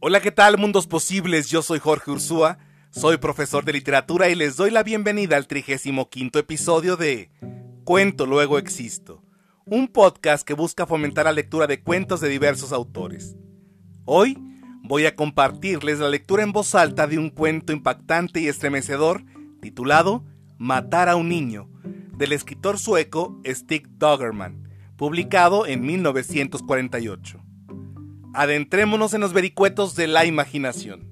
Hola, ¿qué tal, mundos posibles? Yo soy Jorge Ursúa, soy profesor de literatura y les doy la bienvenida al 35 episodio de Cuento Luego Existo, un podcast que busca fomentar la lectura de cuentos de diversos autores. Hoy voy a compartirles la lectura en voz alta de un cuento impactante y estremecedor titulado Matar a un niño, del escritor sueco Stig Doggerman, publicado en 1948. Adentrémonos en los vericuetos de la imaginación.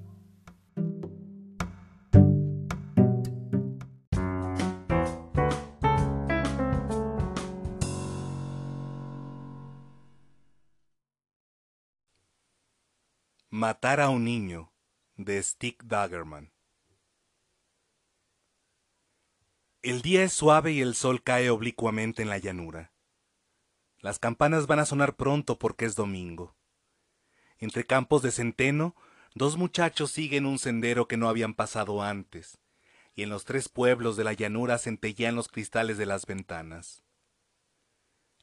Matar a un niño de Stick Daggerman. El día es suave y el sol cae oblicuamente en la llanura. Las campanas van a sonar pronto porque es domingo. Entre campos de centeno, dos muchachos siguen un sendero que no habían pasado antes, y en los tres pueblos de la llanura centellean los cristales de las ventanas.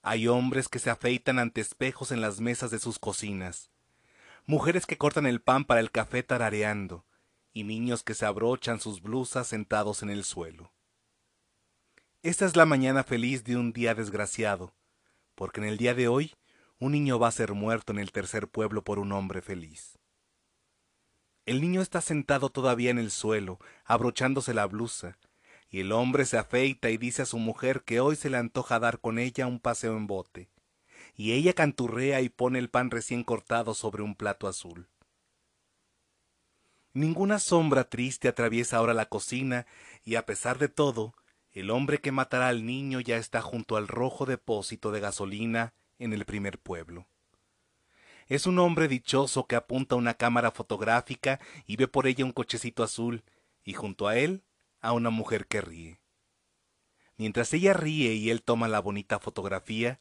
Hay hombres que se afeitan ante espejos en las mesas de sus cocinas, mujeres que cortan el pan para el café tarareando, y niños que se abrochan sus blusas sentados en el suelo. Esta es la mañana feliz de un día desgraciado, porque en el día de hoy un niño va a ser muerto en el tercer pueblo por un hombre feliz. El niño está sentado todavía en el suelo, abrochándose la blusa, y el hombre se afeita y dice a su mujer que hoy se le antoja dar con ella un paseo en bote, y ella canturrea y pone el pan recién cortado sobre un plato azul. Ninguna sombra triste atraviesa ahora la cocina, y a pesar de todo, el hombre que matará al niño ya está junto al rojo depósito de gasolina en el primer pueblo. Es un hombre dichoso que apunta una cámara fotográfica y ve por ella un cochecito azul, y junto a él a una mujer que ríe. Mientras ella ríe y él toma la bonita fotografía,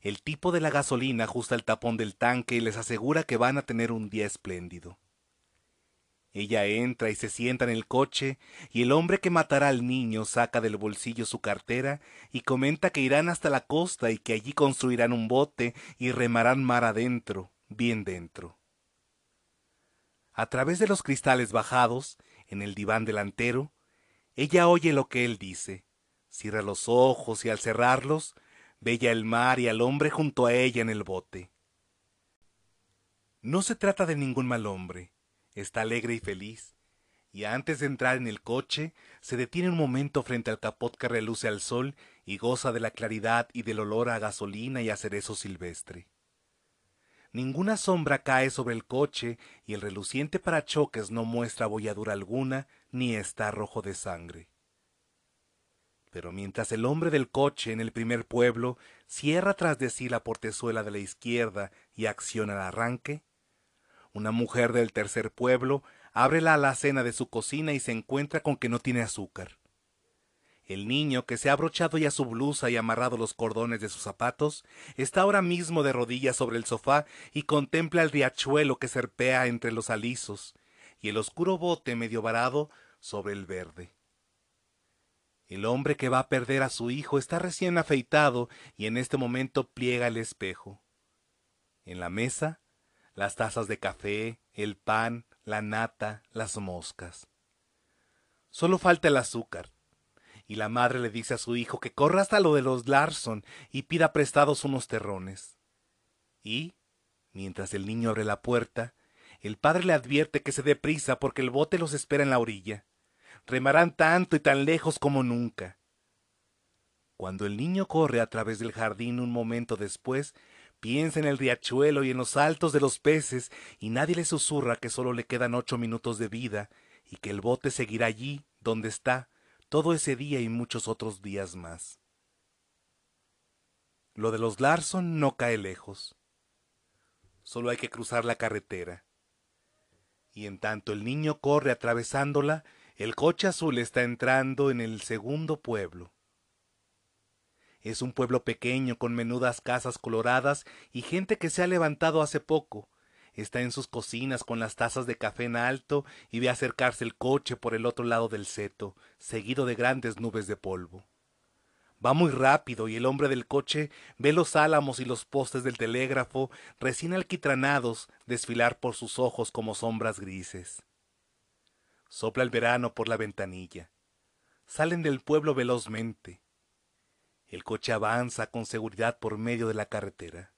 el tipo de la gasolina ajusta el tapón del tanque y les asegura que van a tener un día espléndido. Ella entra y se sienta en el coche, y el hombre que matará al niño saca del bolsillo su cartera y comenta que irán hasta la costa y que allí construirán un bote y remarán mar adentro, bien dentro. A través de los cristales bajados, en el diván delantero, ella oye lo que él dice, cierra los ojos y al cerrarlos, ve el mar y al hombre junto a ella en el bote. No se trata de ningún mal hombre, Está alegre y feliz, y antes de entrar en el coche, se detiene un momento frente al capot que reluce al sol y goza de la claridad y del olor a gasolina y a cerezo silvestre. Ninguna sombra cae sobre el coche y el reluciente parachoques no muestra bolladura alguna ni está rojo de sangre. Pero mientras el hombre del coche en el primer pueblo cierra tras de sí la portezuela de la izquierda y acciona el arranque, una mujer del tercer pueblo abre la alacena de su cocina y se encuentra con que no tiene azúcar. El niño, que se ha abrochado ya su blusa y amarrado los cordones de sus zapatos, está ahora mismo de rodillas sobre el sofá y contempla el riachuelo que serpea entre los alisos y el oscuro bote medio varado sobre el verde. El hombre que va a perder a su hijo está recién afeitado y en este momento pliega el espejo. En la mesa las tazas de café, el pan, la nata, las moscas. Solo falta el azúcar. Y la madre le dice a su hijo que corra hasta lo de los Larson y pida prestados unos terrones. Y, mientras el niño abre la puerta, el padre le advierte que se dé prisa porque el bote los espera en la orilla. Remarán tanto y tan lejos como nunca. Cuando el niño corre a través del jardín un momento después, Piensa en el riachuelo y en los altos de los peces, y nadie le susurra que solo le quedan ocho minutos de vida, y que el bote seguirá allí, donde está, todo ese día y muchos otros días más. Lo de los Larson no cae lejos. Solo hay que cruzar la carretera. Y en tanto el niño corre atravesándola, el coche azul está entrando en el segundo pueblo. Es un pueblo pequeño con menudas casas coloradas y gente que se ha levantado hace poco. Está en sus cocinas con las tazas de café en alto y ve acercarse el coche por el otro lado del seto, seguido de grandes nubes de polvo. Va muy rápido y el hombre del coche ve los álamos y los postes del telégrafo recién alquitranados desfilar por sus ojos como sombras grises. Sopla el verano por la ventanilla. Salen del pueblo velozmente. El coche avanza con seguridad por medio de la carretera.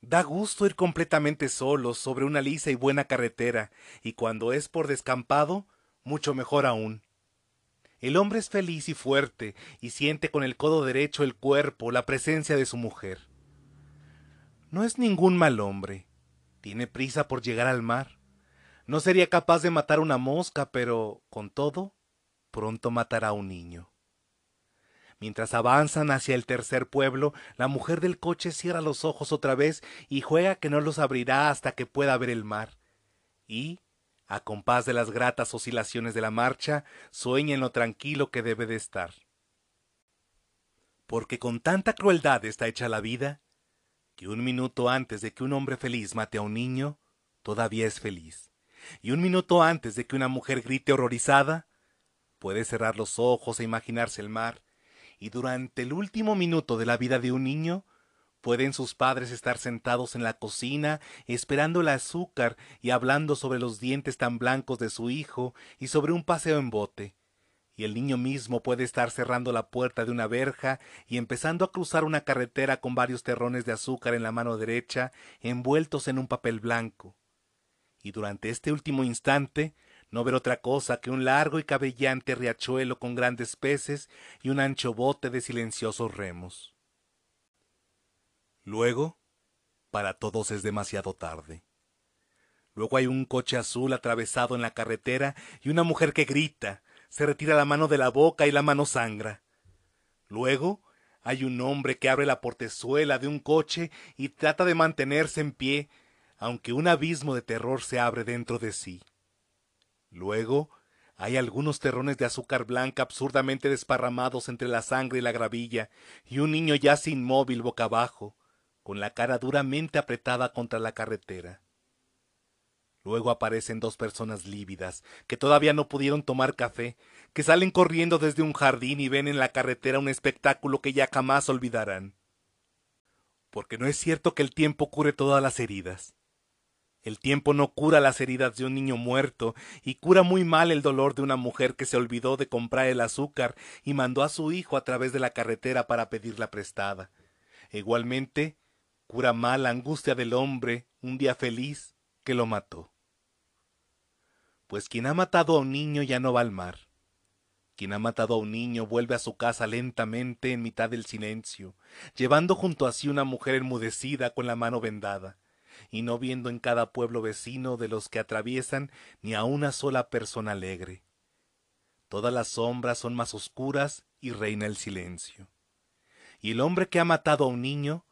Da gusto ir completamente solo sobre una lisa y buena carretera, y cuando es por descampado, mucho mejor aún. El hombre es feliz y fuerte y siente con el codo derecho el cuerpo, la presencia de su mujer. No es ningún mal hombre. Tiene prisa por llegar al mar. No sería capaz de matar una mosca, pero, con todo, pronto matará a un niño. Mientras avanzan hacia el tercer pueblo, la mujer del coche cierra los ojos otra vez y juega que no los abrirá hasta que pueda ver el mar. Y, a compás de las gratas oscilaciones de la marcha, sueña en lo tranquilo que debe de estar. Porque con tanta crueldad está hecha la vida, que un minuto antes de que un hombre feliz mate a un niño, todavía es feliz. Y un minuto antes de que una mujer grite horrorizada, puede cerrar los ojos e imaginarse el mar, y durante el último minuto de la vida de un niño, Pueden sus padres estar sentados en la cocina esperando el azúcar y hablando sobre los dientes tan blancos de su hijo y sobre un paseo en bote. Y el niño mismo puede estar cerrando la puerta de una verja y empezando a cruzar una carretera con varios terrones de azúcar en la mano derecha envueltos en un papel blanco. Y durante este último instante no ver otra cosa que un largo y cabellante riachuelo con grandes peces y un ancho bote de silenciosos remos. Luego, para todos es demasiado tarde. Luego hay un coche azul atravesado en la carretera y una mujer que grita, se retira la mano de la boca y la mano sangra. Luego hay un hombre que abre la portezuela de un coche y trata de mantenerse en pie, aunque un abismo de terror se abre dentro de sí. Luego hay algunos terrones de azúcar blanca absurdamente desparramados entre la sangre y la gravilla, y un niño yace inmóvil boca abajo, con la cara duramente apretada contra la carretera. Luego aparecen dos personas lívidas, que todavía no pudieron tomar café, que salen corriendo desde un jardín y ven en la carretera un espectáculo que ya jamás olvidarán. Porque no es cierto que el tiempo cure todas las heridas. El tiempo no cura las heridas de un niño muerto y cura muy mal el dolor de una mujer que se olvidó de comprar el azúcar y mandó a su hijo a través de la carretera para pedirla prestada. igualmente, cura mal la angustia del hombre un día feliz que lo mató. Pues quien ha matado a un niño ya no va al mar. Quien ha matado a un niño vuelve a su casa lentamente en mitad del silencio, llevando junto a sí una mujer enmudecida con la mano vendada, y no viendo en cada pueblo vecino de los que atraviesan ni a una sola persona alegre. Todas las sombras son más oscuras y reina el silencio. Y el hombre que ha matado a un niño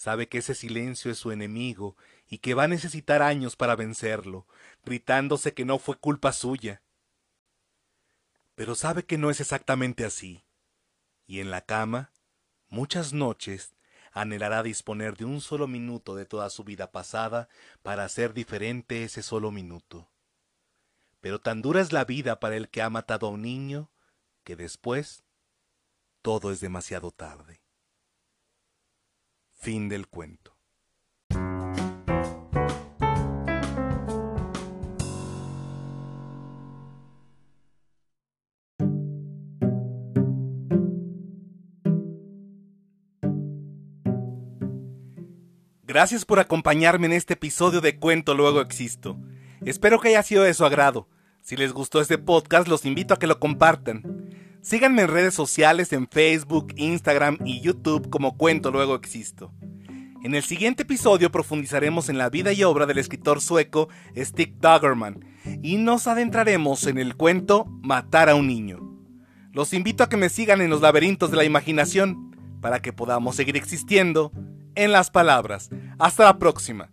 Sabe que ese silencio es su enemigo y que va a necesitar años para vencerlo, gritándose que no fue culpa suya. Pero sabe que no es exactamente así. Y en la cama, muchas noches, anhelará disponer de un solo minuto de toda su vida pasada para hacer diferente ese solo minuto. Pero tan dura es la vida para el que ha matado a un niño, que después todo es demasiado tarde. Fin del cuento. Gracias por acompañarme en este episodio de Cuento Luego Existo. Espero que haya sido de su agrado. Si les gustó este podcast, los invito a que lo compartan. Síganme en redes sociales en Facebook, Instagram y YouTube como Cuento Luego Existo. En el siguiente episodio profundizaremos en la vida y obra del escritor sueco Stig Dagerman y nos adentraremos en el cuento Matar a un niño. Los invito a que me sigan en los laberintos de la imaginación para que podamos seguir existiendo en las palabras. Hasta la próxima.